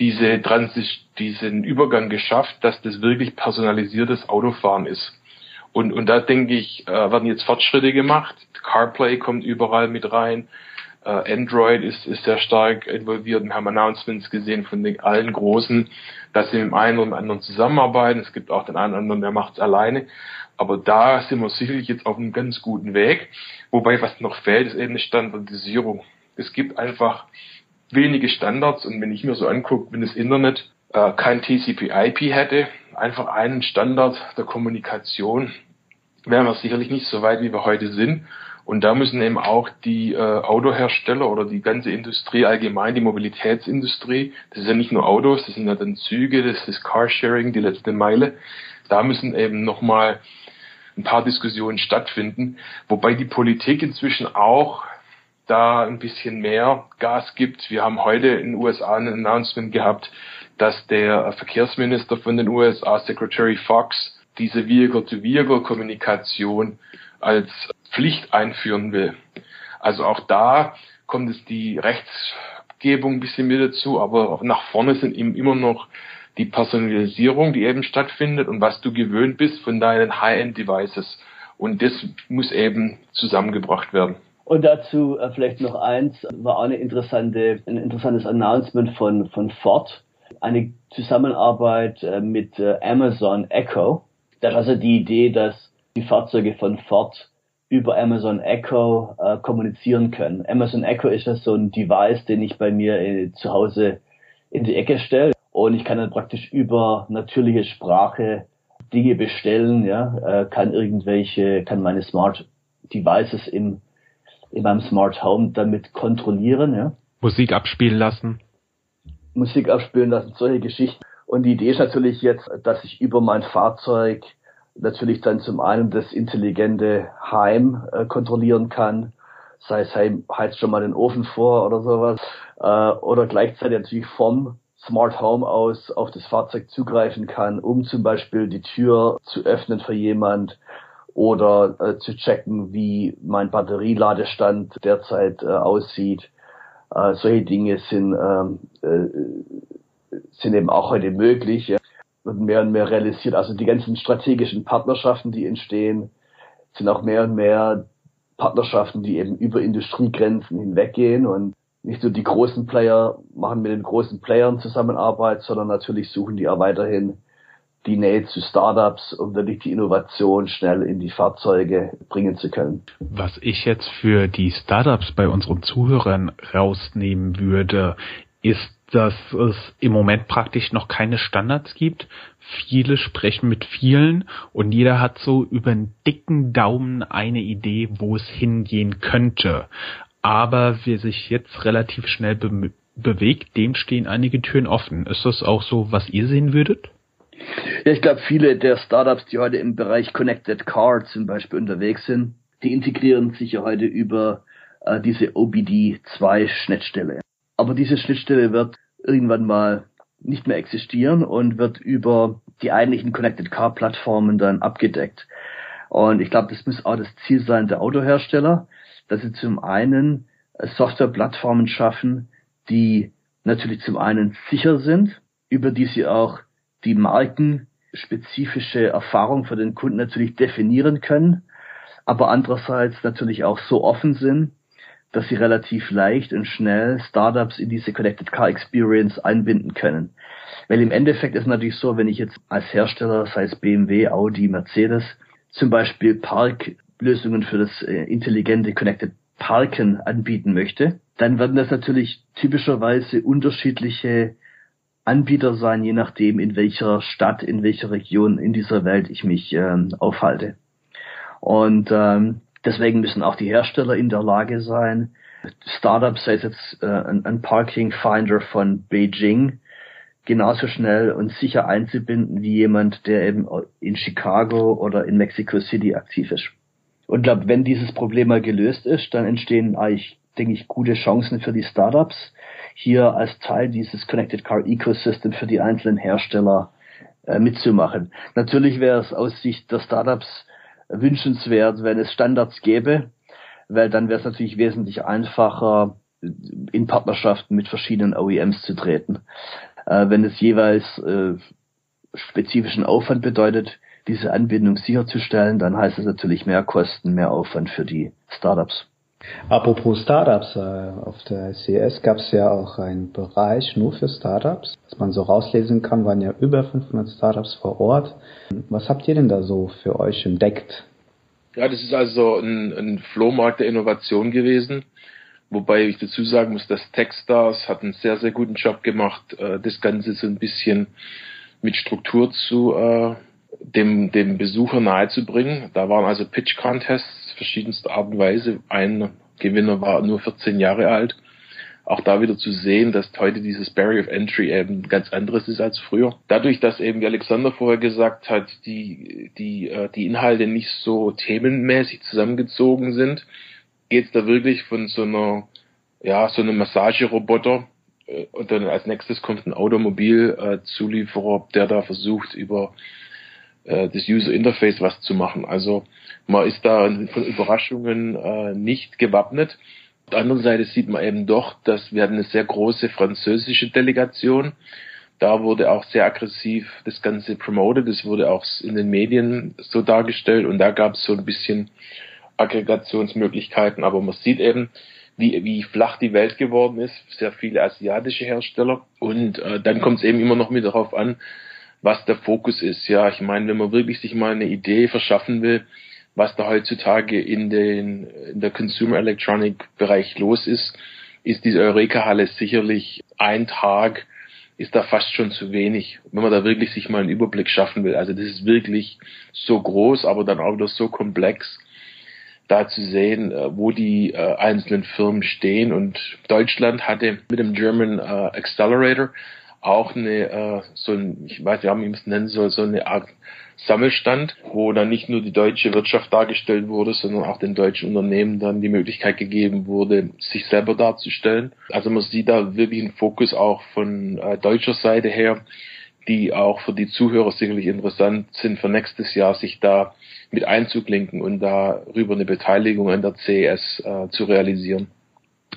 diese Transis diesen Übergang geschafft, dass das wirklich personalisiertes Autofahren ist. Und, und da denke ich, äh, werden jetzt Fortschritte gemacht. CarPlay kommt überall mit rein. Äh, Android ist, ist sehr stark involviert. Wir haben Announcements gesehen von den allen Großen, dass sie mit dem einen oder anderen zusammenarbeiten. Es gibt auch den einen oder anderen, der macht es alleine. Aber da sind wir sicherlich jetzt auf einem ganz guten Weg. Wobei, was noch fehlt, ist eben eine Standardisierung. Es gibt einfach wenige Standards und wenn ich mir so angucke, wenn das Internet äh, kein TCP/IP hätte, einfach einen Standard der Kommunikation, wären wir sicherlich nicht so weit, wie wir heute sind. Und da müssen eben auch die äh, Autohersteller oder die ganze Industrie allgemein, die Mobilitätsindustrie, das ist ja nicht nur Autos, das sind ja dann Züge, das ist Carsharing, die letzte Meile, da müssen eben nochmal ein paar Diskussionen stattfinden, wobei die Politik inzwischen auch da ein bisschen mehr Gas gibt. Wir haben heute in den USA ein Announcement gehabt, dass der Verkehrsminister von den USA, Secretary Fox, diese Vehicle-to-Vehicle-Kommunikation als Pflicht einführen will. Also auch da kommt es die Rechtsgebung ein bisschen mit dazu, aber nach vorne sind eben immer noch die Personalisierung, die eben stattfindet und was du gewöhnt bist von deinen High-End-Devices. Und das muss eben zusammengebracht werden. Und dazu äh, vielleicht noch eins, war auch eine interessante, ein interessantes Announcement von, von Ford. Eine Zusammenarbeit äh, mit äh, Amazon Echo. Da ist also die Idee, dass die Fahrzeuge von Ford über Amazon Echo äh, kommunizieren können. Amazon Echo ist ja so ein Device, den ich bei mir äh, zu Hause in die Ecke stelle und ich kann dann praktisch über natürliche Sprache Dinge bestellen, ja, äh, kann irgendwelche, kann meine Smart Devices im in meinem Smart Home damit kontrollieren. Ja. Musik abspielen lassen. Musik abspielen lassen, solche Geschichten. Und die Idee ist natürlich jetzt, dass ich über mein Fahrzeug natürlich dann zum einen das intelligente Heim äh, kontrollieren kann, sei es hey, heizt schon mal den Ofen vor oder sowas, äh, oder gleichzeitig natürlich vom Smart Home aus auf das Fahrzeug zugreifen kann, um zum Beispiel die Tür zu öffnen für jemand, oder äh, zu checken, wie mein Batterieladestand derzeit äh, aussieht. Äh, solche Dinge sind, ähm, äh, sind eben auch heute möglich, ja. wird mehr und mehr realisiert. Also die ganzen strategischen Partnerschaften, die entstehen, sind auch mehr und mehr Partnerschaften, die eben über Industriegrenzen hinweggehen und nicht nur die großen Player machen mit den großen Playern Zusammenarbeit, sondern natürlich suchen die auch weiterhin die Nähe zu Startups, um wirklich die Innovation schnell in die Fahrzeuge bringen zu können. Was ich jetzt für die Startups bei unseren Zuhörern rausnehmen würde, ist dass es im Moment praktisch noch keine Standards gibt. Viele sprechen mit vielen und jeder hat so über einen dicken Daumen eine Idee, wo es hingehen könnte. Aber wer sich jetzt relativ schnell be bewegt, dem stehen einige Türen offen. Ist das auch so, was ihr sehen würdet? Ja, ich glaube, viele der Startups, die heute im Bereich Connected Car zum Beispiel unterwegs sind, die integrieren sich ja heute über äh, diese OBD2-Schnittstelle. Aber diese Schnittstelle wird irgendwann mal nicht mehr existieren und wird über die eigentlichen Connected Car Plattformen dann abgedeckt. Und ich glaube, das muss auch das Ziel sein der Autohersteller, dass sie zum einen Softwareplattformen schaffen, die natürlich zum einen sicher sind, über die sie auch die markenspezifische Erfahrung für den Kunden natürlich definieren können, aber andererseits natürlich auch so offen sind, dass sie relativ leicht und schnell Startups in diese Connected Car Experience einbinden können. Weil im Endeffekt ist natürlich so, wenn ich jetzt als Hersteller, sei es BMW, Audi, Mercedes, zum Beispiel Parklösungen für das äh, intelligente Connected Parken anbieten möchte, dann werden das natürlich typischerweise unterschiedliche Anbieter sein, je nachdem, in welcher Stadt, in welcher Region in dieser Welt ich mich ähm, aufhalte. Und ähm, Deswegen müssen auch die Hersteller in der Lage sein, Startups, sei es jetzt äh, ein, ein Parking Finder von Beijing, genauso schnell und sicher einzubinden wie jemand, der eben in Chicago oder in Mexico City aktiv ist. Und glaube, wenn dieses Problem mal gelöst ist, dann entstehen eigentlich, denke ich, gute Chancen für die Startups, hier als Teil dieses Connected Car Ecosystem für die einzelnen Hersteller äh, mitzumachen. Natürlich wäre es aus Sicht der Startups wünschenswert, wenn es Standards gäbe, weil dann wäre es natürlich wesentlich einfacher, in Partnerschaften mit verschiedenen OEMs zu treten. Äh, wenn es jeweils äh, spezifischen Aufwand bedeutet, diese Anbindung sicherzustellen, dann heißt es natürlich mehr Kosten, mehr Aufwand für die Startups. Apropos Startups, äh, auf der CES gab es ja auch einen Bereich nur für Startups. Was man so rauslesen kann, waren ja über 500 Startups vor Ort. Was habt ihr denn da so für euch entdeckt? Ja, das ist also ein, ein Flohmarkt der Innovation gewesen. Wobei ich dazu sagen muss, dass Techstars hat einen sehr, sehr guten Job gemacht, äh, das Ganze so ein bisschen mit Struktur zu äh, dem, dem Besucher nahezubringen. Da waren also Pitch Contests verschiedenster Art und Weise. Ein Gewinner war nur 14 Jahre alt. Auch da wieder zu sehen, dass heute dieses Barrier of Entry eben ganz anderes ist als früher. Dadurch, dass eben, wie Alexander vorher gesagt hat, die, die, äh, die Inhalte nicht so themenmäßig zusammengezogen sind, geht es da wirklich von so einer, ja, so einem Massageroboter äh, und dann als nächstes kommt ein Automobilzulieferer, äh, der da versucht, über äh, das User Interface was zu machen. Also man ist da von Überraschungen äh, nicht gewappnet. Auf der anderen Seite sieht man eben doch, dass wir hatten eine sehr große französische Delegation. Da wurde auch sehr aggressiv das Ganze promoted. Das wurde auch in den Medien so dargestellt und da gab es so ein bisschen Aggregationsmöglichkeiten. Aber man sieht eben, wie, wie flach die Welt geworden ist. Sehr viele asiatische Hersteller. Und äh, dann kommt es eben immer noch mit darauf an, was der Fokus ist. Ja, ich meine, wenn man wirklich sich mal eine Idee verschaffen will, was da heutzutage in den in der Consumer Electronic Bereich los ist, ist diese Eureka Halle sicherlich ein Tag ist da fast schon zu wenig, wenn man da wirklich sich mal einen Überblick schaffen will. Also das ist wirklich so groß, aber dann auch wieder so komplex, da zu sehen, äh, wo die äh, einzelnen Firmen stehen. Und Deutschland hatte mit dem German äh, Accelerator auch eine, äh, so ein, ich weiß nicht, wie man es nennen soll, so eine Art Sammelstand, wo dann nicht nur die deutsche Wirtschaft dargestellt wurde, sondern auch den deutschen Unternehmen dann die Möglichkeit gegeben wurde, sich selber darzustellen. Also man sieht da wirklich einen Fokus auch von äh, deutscher Seite her, die auch für die Zuhörer sicherlich interessant sind für nächstes Jahr, sich da mit einzuklinken und darüber eine Beteiligung an der CES äh, zu realisieren.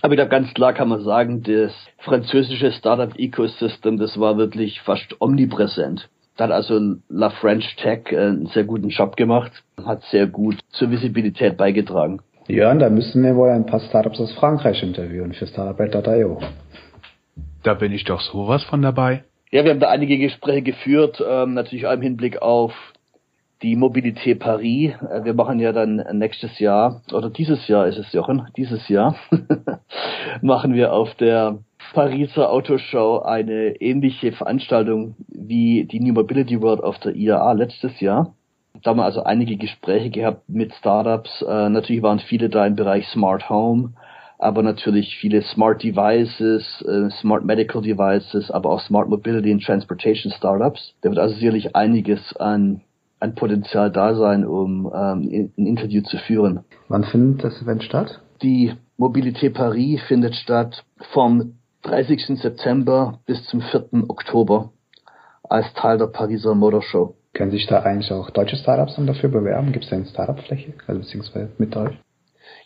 Aber ich glaube, ganz klar kann man sagen, das französische Startup-Ecosystem, das war wirklich fast omnipräsent. Da hat also La French Tech äh, einen sehr guten Job gemacht, hat sehr gut zur Visibilität beigetragen. Jörn, da müssen wir wohl ein paar Startups aus Frankreich interviewen für Startup.io. Da bin ich doch sowas von dabei. Ja, wir haben da einige Gespräche geführt, ähm, natürlich auch im Hinblick auf die Mobilité Paris. Äh, wir machen ja dann nächstes Jahr, oder dieses Jahr ist es, Jochen, dieses Jahr, machen wir auf der Pariser Autoshow eine ähnliche Veranstaltung wie die New Mobility World auf der IAA letztes Jahr. Da haben wir also einige Gespräche gehabt mit Startups. Äh, natürlich waren viele da im Bereich Smart Home, aber natürlich viele Smart Devices, äh, Smart Medical Devices, aber auch Smart Mobility and Transportation Startups. Da wird also sicherlich einiges an, an Potenzial da sein, um ähm, ein Interview zu führen. Wann findet das Event statt? Die Mobilité Paris findet statt vom 30. September bis zum 4. Oktober als Teil der Pariser Motor Show. Können sich da eigentlich auch deutsche Startups dann dafür bewerben? Gibt es da eine Startup-Fläche, also beziehungsweise mit euch?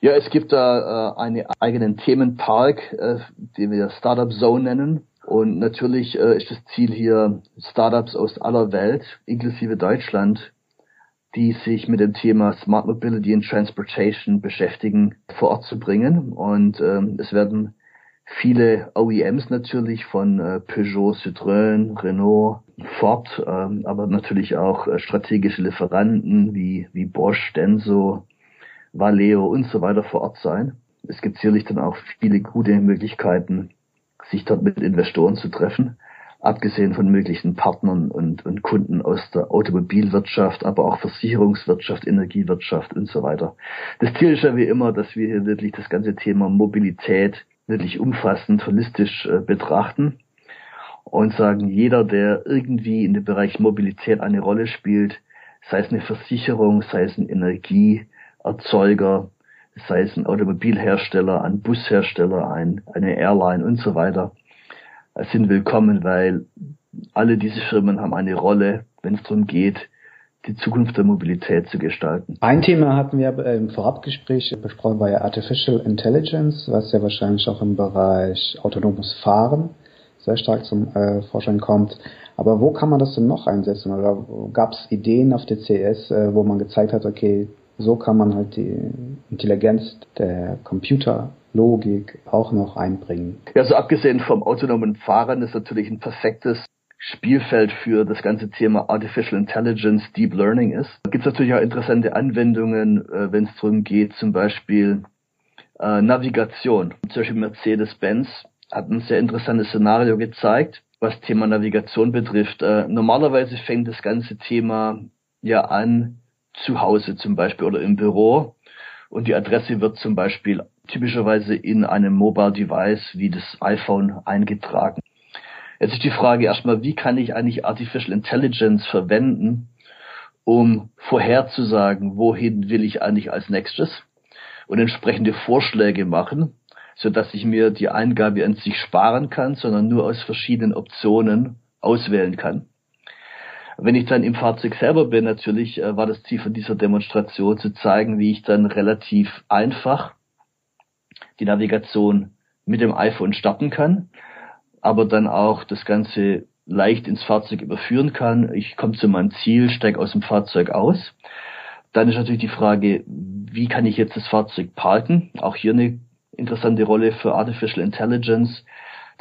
Ja, es gibt da äh, einen eigenen Themenpark, äh, den wir Startup Zone nennen. Und natürlich äh, ist das Ziel hier, Startups aus aller Welt, inklusive Deutschland, die sich mit dem Thema Smart Mobility and Transportation beschäftigen, vor Ort zu bringen. Und ähm, es werden viele OEMs natürlich von äh, Peugeot, Citroën, Renault, Ford, ähm, aber natürlich auch äh, strategische Lieferanten wie, wie Bosch, Denso, Valeo und so weiter vor Ort sein. Es gibt sicherlich dann auch viele gute Möglichkeiten, sich dort mit Investoren zu treffen, abgesehen von möglichen Partnern und, und Kunden aus der Automobilwirtschaft, aber auch Versicherungswirtschaft, Energiewirtschaft und so weiter. Das Ziel ist ja wie immer, dass wir hier wirklich das ganze Thema Mobilität wirklich umfassend, holistisch äh, betrachten und sagen, jeder, der irgendwie in dem Bereich Mobilität eine Rolle spielt, sei es eine Versicherung, sei es ein Energieerzeuger, sei es ein Automobilhersteller, ein Bushersteller, ein, eine Airline und so weiter, äh, sind willkommen, weil alle diese Firmen haben eine Rolle, wenn es darum geht, die Zukunft der Mobilität zu gestalten. Ein Thema hatten wir im Vorabgespräch besprochen, war ja Artificial Intelligence, was ja wahrscheinlich auch im Bereich autonomes Fahren sehr stark zum äh, Vorschein kommt. Aber wo kann man das denn noch einsetzen? Oder gab es Ideen auf der CS, äh, wo man gezeigt hat, okay, so kann man halt die Intelligenz der Computerlogik auch noch einbringen? Ja, so abgesehen vom autonomen Fahren ist natürlich ein perfektes Spielfeld für das ganze Thema Artificial Intelligence, Deep Learning ist. Da gibt es natürlich auch interessante Anwendungen, äh, wenn es darum geht, zum Beispiel äh, Navigation. Zum Beispiel Mercedes-Benz hat ein sehr interessantes Szenario gezeigt, was Thema Navigation betrifft. Äh, normalerweise fängt das ganze Thema ja an zu Hause zum Beispiel oder im Büro und die Adresse wird zum Beispiel typischerweise in einem Mobile Device wie das iPhone eingetragen. Jetzt ist die Frage erstmal, wie kann ich eigentlich Artificial Intelligence verwenden, um vorherzusagen, wohin will ich eigentlich als nächstes und entsprechende Vorschläge machen, so dass ich mir die Eingabe an sich sparen kann, sondern nur aus verschiedenen Optionen auswählen kann. Wenn ich dann im Fahrzeug selber bin, natürlich äh, war das Ziel von dieser Demonstration zu zeigen, wie ich dann relativ einfach die Navigation mit dem iPhone starten kann aber dann auch das Ganze leicht ins Fahrzeug überführen kann. Ich komme zu meinem Ziel, steige aus dem Fahrzeug aus. Dann ist natürlich die Frage, wie kann ich jetzt das Fahrzeug parken? Auch hier eine interessante Rolle für Artificial Intelligence.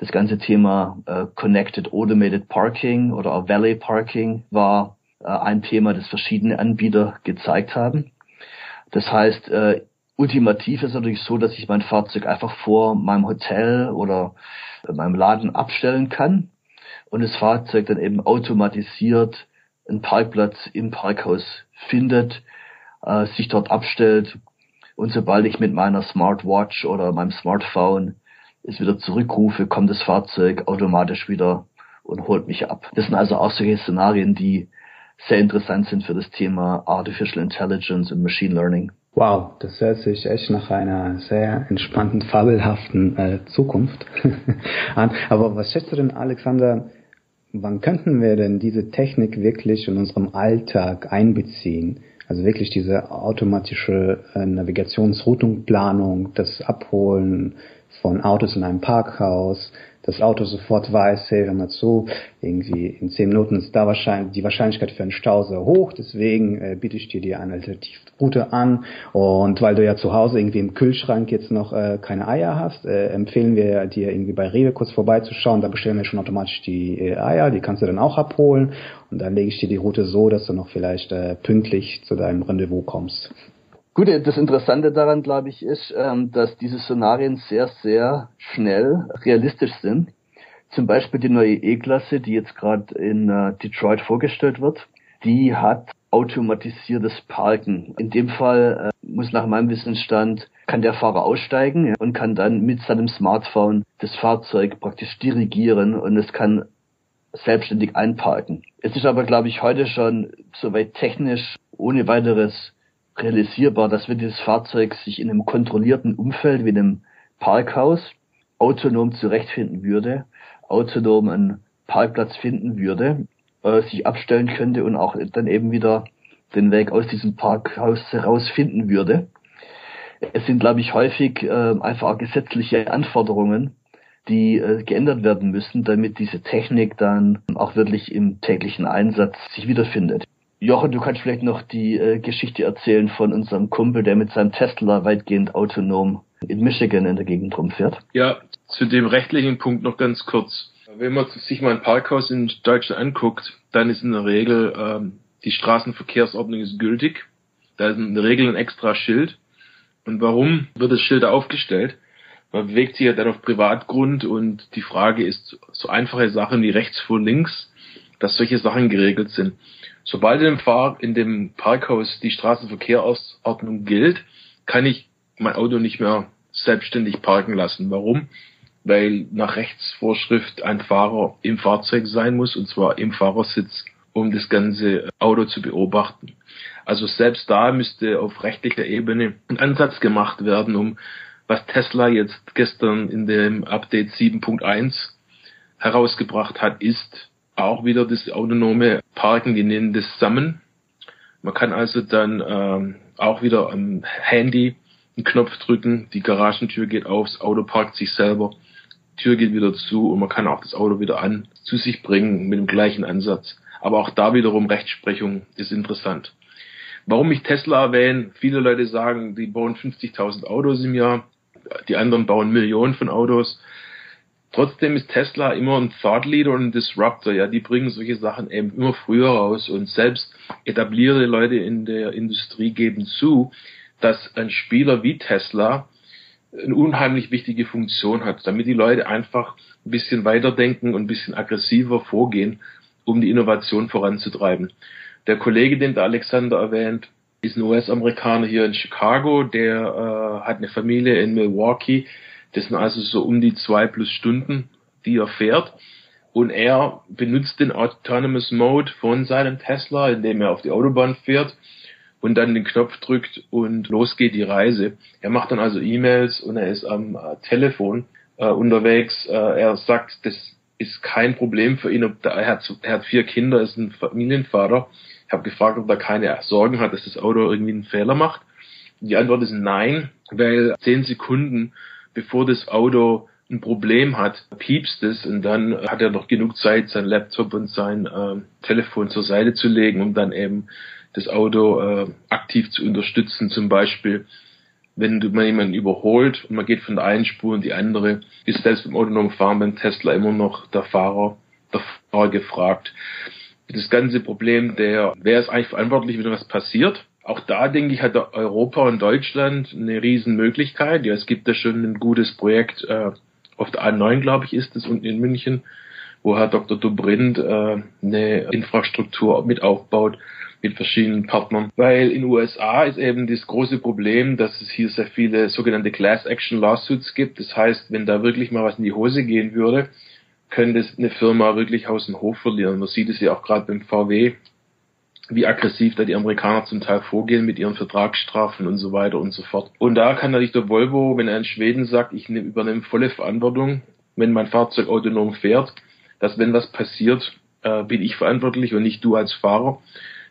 Das ganze Thema äh, Connected Automated Parking oder auch Valet Parking war äh, ein Thema, das verschiedene Anbieter gezeigt haben. Das heißt, äh, ultimativ ist natürlich so, dass ich mein Fahrzeug einfach vor meinem Hotel oder meinem Laden abstellen kann und das Fahrzeug dann eben automatisiert einen Parkplatz im Parkhaus findet, äh, sich dort abstellt und sobald ich mit meiner Smartwatch oder meinem Smartphone es wieder zurückrufe, kommt das Fahrzeug automatisch wieder und holt mich ab. Das sind also auch solche Szenarien, die sehr interessant sind für das Thema Artificial Intelligence und Machine Learning. Wow, das hört sich echt nach einer sehr entspannten, fabelhaften äh, Zukunft an. Aber was schätzt du denn, Alexander, wann könnten wir denn diese Technik wirklich in unserem Alltag einbeziehen? Also wirklich diese automatische äh, Navigationsroutenplanung, das Abholen von Autos in einem Parkhaus, das Auto sofort weiß, hey, hör mal zu, irgendwie in zehn Minuten ist da wahrscheinlich die Wahrscheinlichkeit für einen Stau sehr hoch, deswegen äh, biete ich dir die eine Alternativroute an. Und weil du ja zu Hause irgendwie im Kühlschrank jetzt noch äh, keine Eier hast, äh, empfehlen wir dir irgendwie bei Rewe kurz vorbeizuschauen, da bestellen wir schon automatisch die äh, Eier, die kannst du dann auch abholen. Und dann lege ich dir die Route so, dass du noch vielleicht äh, pünktlich zu deinem Rendezvous kommst. Gut, das Interessante daran, glaube ich, ist, ähm, dass diese Szenarien sehr, sehr schnell realistisch sind. Zum Beispiel die neue E-Klasse, die jetzt gerade in äh, Detroit vorgestellt wird, die hat automatisiertes Parken. In dem Fall äh, muss nach meinem Wissensstand kann der Fahrer aussteigen und kann dann mit seinem Smartphone das Fahrzeug praktisch dirigieren und es kann selbstständig einparken. Es ist aber, glaube ich, heute schon soweit technisch ohne weiteres realisierbar, dass wenn dieses Fahrzeug sich in einem kontrollierten Umfeld wie einem Parkhaus autonom zurechtfinden würde, autonom einen Parkplatz finden würde, äh, sich abstellen könnte und auch dann eben wieder den Weg aus diesem Parkhaus herausfinden würde. Es sind, glaube ich, häufig äh, einfach gesetzliche Anforderungen, die äh, geändert werden müssen, damit diese Technik dann auch wirklich im täglichen Einsatz sich wiederfindet. Jochen, du kannst vielleicht noch die äh, Geschichte erzählen von unserem Kumpel, der mit seinem Tesla weitgehend autonom in Michigan in der Gegend rumfährt. Ja, zu dem rechtlichen Punkt noch ganz kurz. Wenn man sich mal ein Parkhaus in Deutschland anguckt, dann ist in der Regel ähm, die Straßenverkehrsordnung ist gültig. Da ist in der Regel ein extra Schild. Und warum wird das Schild aufgestellt? Man bewegt sich ja dann auf Privatgrund und die Frage ist so einfache Sachen wie rechts vor links, dass solche Sachen geregelt sind. Sobald in dem, Fahr in dem Parkhaus die Straßenverkehrsordnung gilt, kann ich mein Auto nicht mehr selbstständig parken lassen. Warum? Weil nach Rechtsvorschrift ein Fahrer im Fahrzeug sein muss, und zwar im Fahrersitz, um das ganze Auto zu beobachten. Also selbst da müsste auf rechtlicher Ebene ein Ansatz gemacht werden, um was Tesla jetzt gestern in dem Update 7.1 herausgebracht hat, ist auch wieder das autonome Parken, die nennen das Summon. Man kann also dann ähm, auch wieder am Handy einen Knopf drücken, die Garagentür geht auf, das Auto parkt sich selber, Tür geht wieder zu und man kann auch das Auto wieder an zu sich bringen mit dem gleichen Ansatz. Aber auch da wiederum Rechtsprechung ist interessant. Warum ich Tesla erwähne, viele Leute sagen, die bauen 50.000 Autos im Jahr, die anderen bauen Millionen von Autos. Trotzdem ist Tesla immer ein Thought Leader und ein Disruptor. Ja, die bringen solche Sachen eben immer früher raus und selbst etablierte Leute in der Industrie geben zu, dass ein Spieler wie Tesla eine unheimlich wichtige Funktion hat, damit die Leute einfach ein bisschen weiterdenken und ein bisschen aggressiver vorgehen, um die Innovation voranzutreiben. Der Kollege, den der Alexander erwähnt, ist ein US-Amerikaner hier in Chicago, der äh, hat eine Familie in Milwaukee, das sind also so um die zwei plus Stunden, die er fährt. Und er benutzt den Autonomous Mode von seinem Tesla, indem er auf die Autobahn fährt und dann den Knopf drückt und los geht die Reise. Er macht dann also E-Mails und er ist am äh, Telefon äh, unterwegs. Äh, er sagt, das ist kein Problem für ihn. Er hat, er hat vier Kinder, ist ein Familienvater. Ich habe gefragt, ob er keine Sorgen hat, dass das Auto irgendwie einen Fehler macht. Die Antwort ist nein, weil zehn Sekunden bevor das Auto ein Problem hat, piepst es und dann hat er noch genug Zeit, sein Laptop und sein äh, Telefon zur Seite zu legen, um dann eben das Auto äh, aktiv zu unterstützen. Zum Beispiel, wenn man jemanden überholt und man geht von der einen Spur in die andere, ist selbst im autonomen Fahren beim Tesla immer noch der Fahrer, der Fahrer gefragt. Das ganze Problem der, wer ist eigentlich verantwortlich, wenn was passiert? Auch da, denke ich, hat Europa und Deutschland eine Riesenmöglichkeit. Ja, es gibt da schon ein gutes Projekt, äh, auf der A9, glaube ich, ist es, unten in München, wo Herr Dr. Dobrindt äh, eine Infrastruktur mit aufbaut mit verschiedenen Partnern. Weil in den USA ist eben das große Problem, dass es hier sehr viele sogenannte Class Action Lawsuits gibt. Das heißt, wenn da wirklich mal was in die Hose gehen würde, könnte es eine Firma wirklich Haus und Hof verlieren. Man sieht es ja auch gerade beim VW, wie aggressiv da die Amerikaner zum Teil vorgehen mit ihren Vertragsstrafen und so weiter und so fort. Und da kann natürlich der Volvo, wenn er in Schweden sagt, ich übernehme volle Verantwortung, wenn mein Fahrzeug autonom fährt, dass wenn was passiert, äh, bin ich verantwortlich und nicht du als Fahrer.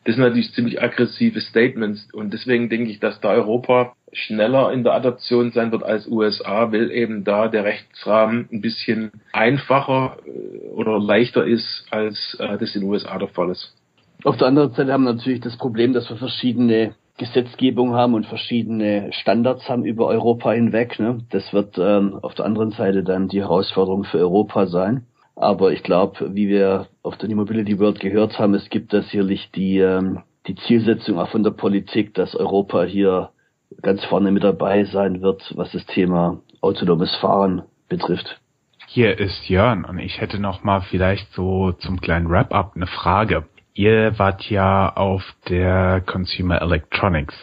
Das sind natürlich ziemlich aggressive Statements und deswegen denke ich, dass da Europa schneller in der Adaption sein wird als USA, weil eben da der Rechtsrahmen ein bisschen einfacher äh, oder leichter ist, als äh, das in den USA der Fall ist. Auf der anderen Seite haben wir natürlich das Problem, dass wir verschiedene Gesetzgebung haben und verschiedene Standards haben über Europa hinweg. Ne? Das wird ähm, auf der anderen Seite dann die Herausforderung für Europa sein. Aber ich glaube, wie wir auf der Mobility World gehört haben, es gibt da sicherlich die, ähm, die Zielsetzung auch von der Politik, dass Europa hier ganz vorne mit dabei sein wird, was das Thema autonomes Fahren betrifft. Hier ist Jörn und ich hätte noch mal vielleicht so zum kleinen Wrap-up eine Frage. Ihr wart ja auf der Consumer Electronics.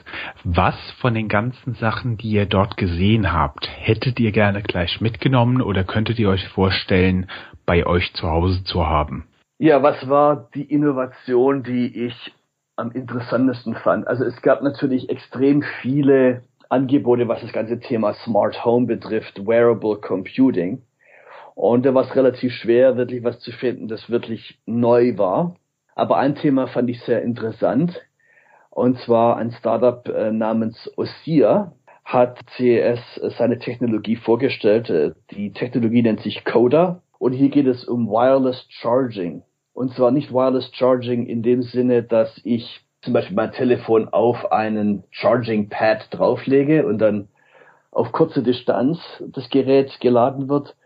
Was von den ganzen Sachen, die ihr dort gesehen habt, hättet ihr gerne gleich mitgenommen oder könntet ihr euch vorstellen, bei euch zu Hause zu haben? Ja, was war die Innovation, die ich am interessantesten fand? Also es gab natürlich extrem viele Angebote, was das ganze Thema Smart Home betrifft, Wearable Computing. Und da war es relativ schwer, wirklich was zu finden, das wirklich neu war. Aber ein Thema fand ich sehr interessant. Und zwar ein Startup äh, namens Ossia hat CES seine Technologie vorgestellt. Äh, die Technologie nennt sich Coda. Und hier geht es um Wireless Charging. Und zwar nicht Wireless Charging in dem Sinne, dass ich zum Beispiel mein Telefon auf einen Charging Pad drauflege und dann auf kurze Distanz das Gerät geladen wird,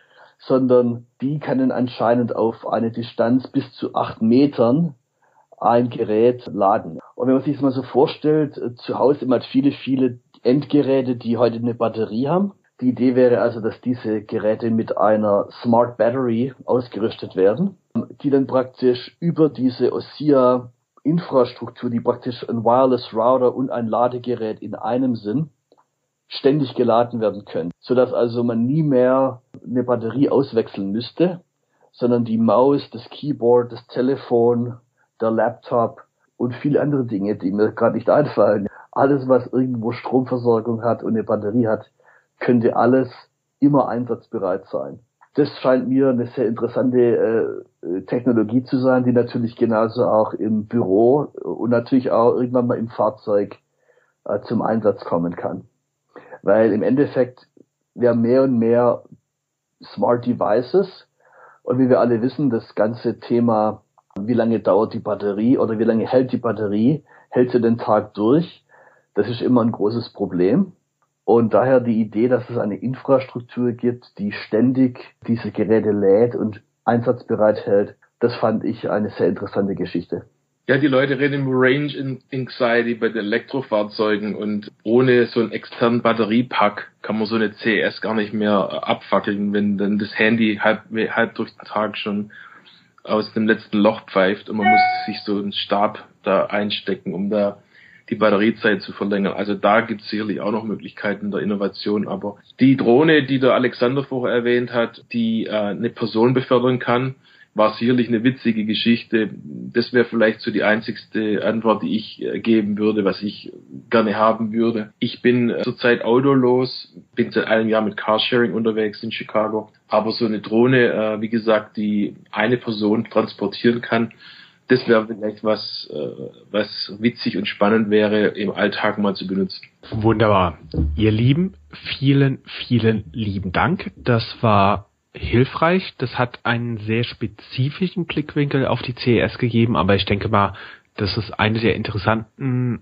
sondern die können anscheinend auf eine Distanz bis zu acht Metern ein Gerät laden. Und wenn man sich das mal so vorstellt, zu Hause immer viele, viele Endgeräte, die heute eine Batterie haben. Die Idee wäre also, dass diese Geräte mit einer Smart Battery ausgerüstet werden, die dann praktisch über diese OSIA Infrastruktur, die praktisch ein Wireless Router und ein Ladegerät in einem sind, ständig geladen werden können, sodass also man nie mehr eine Batterie auswechseln müsste, sondern die Maus, das Keyboard, das Telefon, der Laptop und viele andere Dinge, die mir gerade nicht einfallen. Alles, was irgendwo Stromversorgung hat und eine Batterie hat, könnte alles immer einsatzbereit sein. Das scheint mir eine sehr interessante äh, Technologie zu sein, die natürlich genauso auch im Büro und natürlich auch irgendwann mal im Fahrzeug äh, zum Einsatz kommen kann. Weil im Endeffekt wir haben mehr und mehr Smart Devices und wie wir alle wissen, das ganze Thema wie lange dauert die Batterie oder wie lange hält die Batterie, hält sie den Tag durch, das ist immer ein großes Problem. Und daher die Idee, dass es eine Infrastruktur gibt, die ständig diese Geräte lädt und einsatzbereit hält, das fand ich eine sehr interessante Geschichte. Ja, die Leute reden über Range Anxiety bei den Elektrofahrzeugen und ohne so einen externen Batteriepack kann man so eine CES gar nicht mehr abfackeln, wenn dann das Handy halb, halb durch den Tag schon aus dem letzten Loch pfeift und man muss sich so einen Stab da einstecken, um da die Batteriezeit zu verlängern. Also da gibt es sicherlich auch noch Möglichkeiten der Innovation. Aber die Drohne, die der Alexander vorher erwähnt hat, die äh, eine Person befördern kann, war sicherlich eine witzige Geschichte. Das wäre vielleicht so die einzigste Antwort, die ich äh, geben würde, was ich gerne haben würde. Ich bin äh, zurzeit autolos, bin seit einem Jahr mit Carsharing unterwegs in Chicago. Aber so eine Drohne, äh, wie gesagt, die eine Person transportieren kann, das wäre vielleicht was, was witzig und spannend wäre, im Alltag mal zu benutzen. Wunderbar. Ihr Lieben, vielen, vielen lieben Dank. Das war hilfreich. Das hat einen sehr spezifischen Blickwinkel auf die CES gegeben, aber ich denke mal, das ist eine der interessanten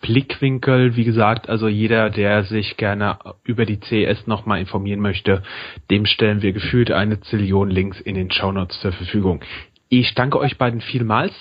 Blickwinkel, wie gesagt, also jeder, der sich gerne über die CES nochmal informieren möchte, dem stellen wir gefühlt eine Zillion Links in den Shownotes zur Verfügung. Ich danke euch beiden vielmals.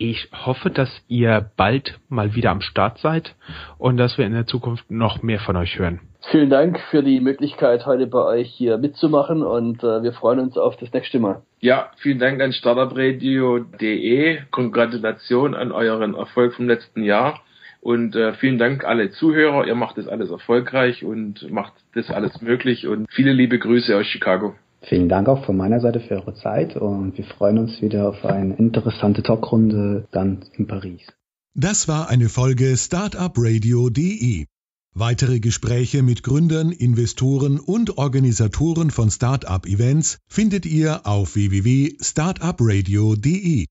Ich hoffe, dass ihr bald mal wieder am Start seid und dass wir in der Zukunft noch mehr von euch hören. Vielen Dank für die Möglichkeit, heute bei euch hier mitzumachen und äh, wir freuen uns auf das nächste Mal. Ja, vielen Dank an startupradio.de. Gratulation an euren Erfolg vom letzten Jahr. Und äh, vielen Dank alle Zuhörer. Ihr macht das alles erfolgreich und macht das alles möglich. Und viele liebe Grüße aus Chicago. Vielen Dank auch von meiner Seite für eure Zeit und wir freuen uns wieder auf eine interessante Talkrunde dann in Paris. Das war eine Folge Startupradio.de. Weitere Gespräche mit Gründern, Investoren und Organisatoren von Startup-Events findet ihr auf www.startupradio.de.